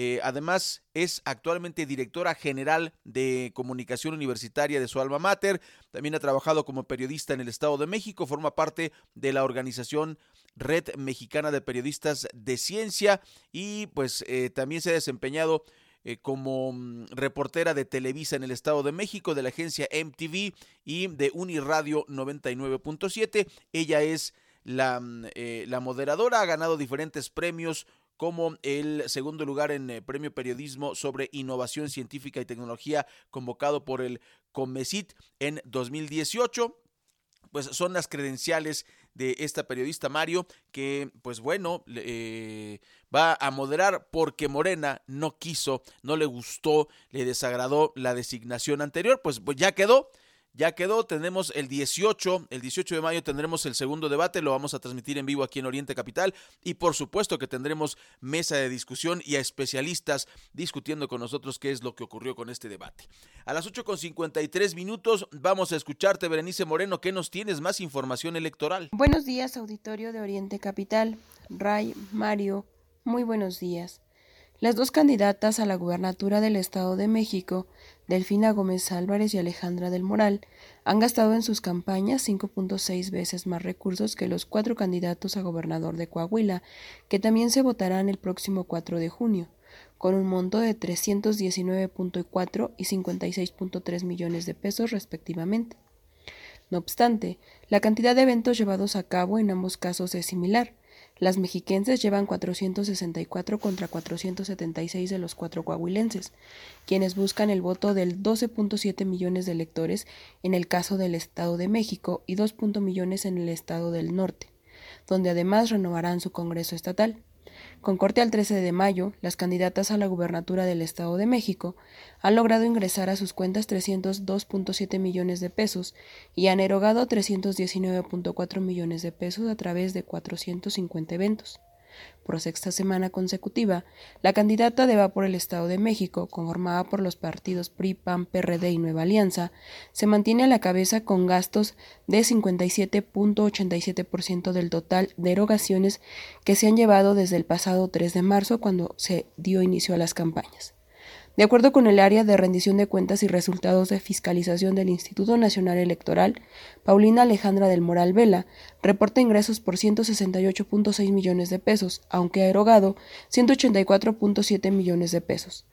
Eh, además, es actualmente directora general de comunicación universitaria de su alma mater. También ha trabajado como periodista en el Estado de México. Forma parte de la organización Red Mexicana de Periodistas de Ciencia y pues eh, también se ha desempeñado eh, como mm, reportera de Televisa en el Estado de México, de la agencia MTV y de Uniradio 99.7. Ella es la, mm, la moderadora, ha ganado diferentes premios como el segundo lugar en eh, Premio Periodismo sobre Innovación Científica y Tecnología convocado por el Comesit en 2018 pues son las credenciales de esta periodista Mario que pues bueno eh, va a moderar porque Morena no quiso, no le gustó, le desagradó la designación anterior, pues, pues ya quedó, ya quedó, tenemos el 18, el 18 de mayo tendremos el segundo debate, lo vamos a transmitir en vivo aquí en Oriente Capital y por supuesto que tendremos mesa de discusión y a especialistas discutiendo con nosotros qué es lo que ocurrió con este debate. A las 8 con 53 minutos vamos a escucharte, Berenice Moreno, ¿qué nos tienes más información electoral? Buenos días, auditorio de Oriente Capital. Ray, Mario, muy buenos días. Las dos candidatas a la gubernatura del Estado de México, Delfina Gómez Álvarez y Alejandra del Moral, han gastado en sus campañas 5.6 veces más recursos que los cuatro candidatos a gobernador de Coahuila, que también se votarán el próximo 4 de junio. con un monto de 319.4 y 56.3 millones de pesos respectivamente. No obstante, la cantidad de eventos llevados a cabo en ambos casos es similar. Las mexiquenses llevan 464 contra 476 de los cuatro coahuilenses, quienes buscan el voto del 12.7 millones de electores en el caso del Estado de México y 2. millones en el Estado del Norte, donde además renovarán su Congreso Estatal. Con corte al 13 de mayo, las candidatas a la gubernatura del Estado de México han logrado ingresar a sus cuentas 302.7 millones de pesos y han erogado 319.4 millones de pesos a través de 450 eventos. Por sexta semana consecutiva, la candidata de Va por el Estado de México, conformada por los partidos PRI, PAN, PRD y Nueva Alianza, se mantiene a la cabeza con gastos de 57.87% del total de erogaciones que se han llevado desde el pasado 3 de marzo cuando se dio inicio a las campañas. De acuerdo con el área de rendición de cuentas y resultados de fiscalización del Instituto Nacional Electoral, Paulina Alejandra del Moral Vela reporta ingresos por 168.6 millones de pesos, aunque ha erogado 184.7 millones de pesos.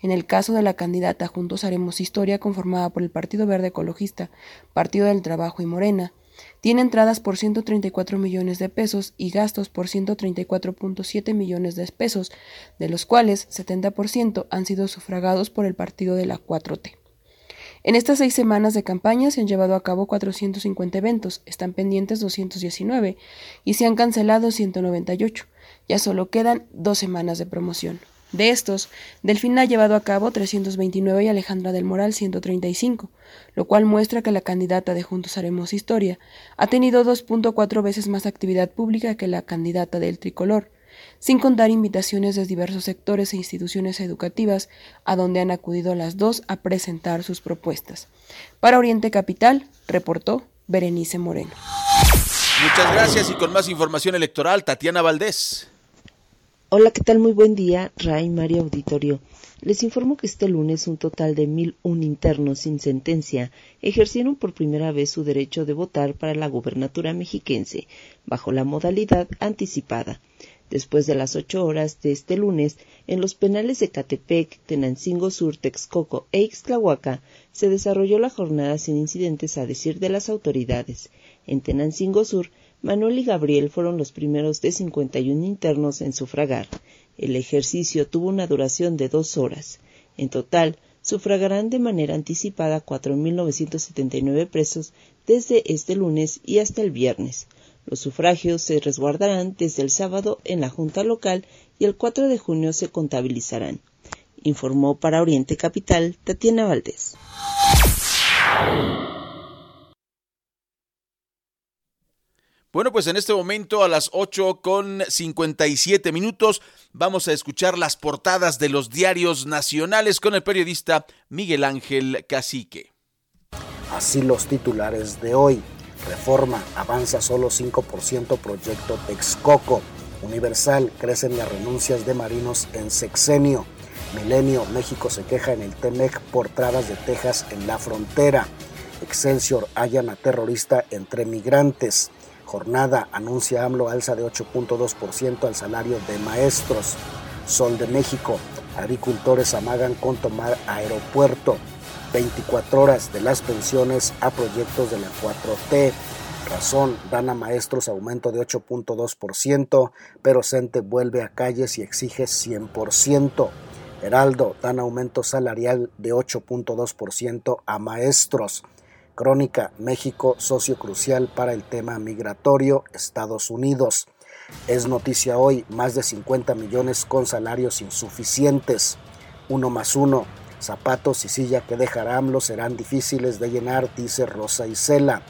En el caso de la candidata Juntos Haremos Historia, conformada por el Partido Verde Ecologista, Partido del Trabajo y Morena, tiene entradas por 134 millones de pesos y gastos por 134.7 millones de pesos, de los cuales 70% han sido sufragados por el partido de la 4T. En estas seis semanas de campaña se han llevado a cabo 450 eventos, están pendientes 219 y se han cancelado 198. Ya solo quedan dos semanas de promoción. De estos, Delfina ha llevado a cabo 329 y Alejandra del Moral 135, lo cual muestra que la candidata de Juntos Haremos Historia ha tenido 2.4 veces más actividad pública que la candidata del Tricolor, sin contar invitaciones de diversos sectores e instituciones educativas a donde han acudido las dos a presentar sus propuestas. Para Oriente Capital, reportó Berenice Moreno. Muchas gracias y con más información electoral, Tatiana Valdés. Hola, ¿qué tal? Muy buen día, Ray María Auditorio. Les informo que este lunes un total de 1.001 internos sin sentencia ejercieron por primera vez su derecho de votar para la gubernatura mexiquense, bajo la modalidad anticipada. Después de las ocho horas de este lunes, en los penales de Catepec, Tenancingo Sur, Texcoco e Ixtlahuaca, se desarrolló la jornada sin incidentes a decir de las autoridades. En Tenancingo Sur, Manuel y Gabriel fueron los primeros de 51 internos en sufragar. El ejercicio tuvo una duración de dos horas. En total, sufragarán de manera anticipada 4.979 presos desde este lunes y hasta el viernes. Los sufragios se resguardarán desde el sábado en la Junta Local y el 4 de junio se contabilizarán. Informó para Oriente Capital Tatiana Valdés. Bueno, pues en este momento a las 8 con 57 minutos vamos a escuchar las portadas de los diarios nacionales con el periodista Miguel Ángel Cacique. Así los titulares de hoy. Reforma, avanza solo 5% proyecto Texcoco. Universal, crecen las renuncias de marinos en sexenio. Milenio, México se queja en el TEMEC por trabas de Texas en la frontera. Excelsior, hallan a terrorista entre migrantes. Jornada anuncia AMLO alza de 8.2% al salario de maestros. Sol de México. Agricultores amagan con tomar aeropuerto. 24 horas de las pensiones a proyectos de la 4T. Razón, dan a maestros aumento de 8.2%, pero CENTE vuelve a calles y exige 100%. Heraldo, dan aumento salarial de 8.2% a maestros. Crónica, México, socio crucial para el tema migratorio, Estados Unidos. Es noticia hoy, más de 50 millones con salarios insuficientes. Uno más uno, zapatos y silla que dejará AMLO serán difíciles de llenar, dice Rosa Isela.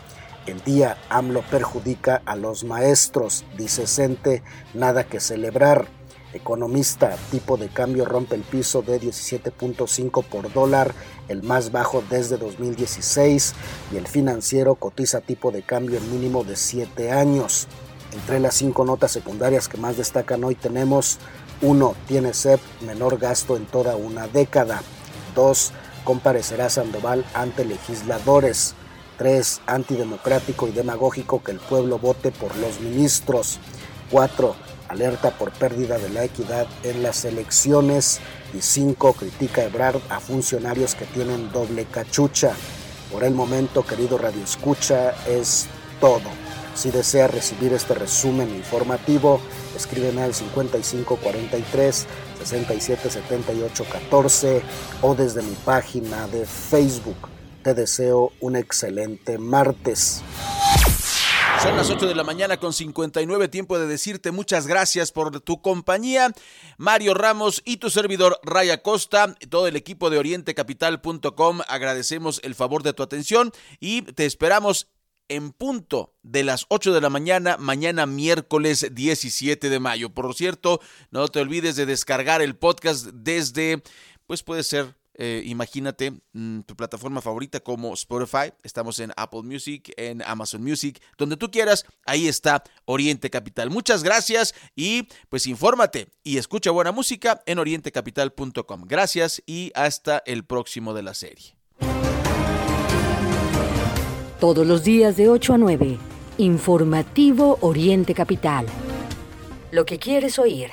El día AMLO perjudica a los maestros, dice Cente, nada que celebrar. Economista, tipo de cambio rompe el piso de 17.5 por dólar, el más bajo desde 2016, y el financiero cotiza tipo de cambio mínimo de 7 años. Entre las cinco notas secundarias que más destacan hoy tenemos 1. Tiene CEP menor gasto en toda una década. 2. Comparecerá Sandoval ante legisladores. 3. Antidemocrático y demagógico que el pueblo vote por los ministros. 4 alerta por pérdida de la equidad en las elecciones. Y 5. Critica Ebrard a funcionarios que tienen doble cachucha. Por el momento, querido Radio Escucha, es todo. Si desea recibir este resumen informativo, escríbeme al 5543 677814 o desde mi página de Facebook. Te deseo un excelente martes. Son las 8 de la mañana con 59, tiempo de decirte muchas gracias por tu compañía. Mario Ramos y tu servidor Raya Costa, todo el equipo de orientecapital.com, agradecemos el favor de tu atención y te esperamos en punto de las 8 de la mañana, mañana miércoles 17 de mayo. Por cierto, no te olvides de descargar el podcast desde, pues puede ser eh, imagínate mm, tu plataforma favorita como Spotify. Estamos en Apple Music, en Amazon Music, donde tú quieras. Ahí está Oriente Capital. Muchas gracias y pues infórmate y escucha buena música en orientecapital.com. Gracias y hasta el próximo de la serie. Todos los días de 8 a 9. Informativo Oriente Capital. Lo que quieres oír.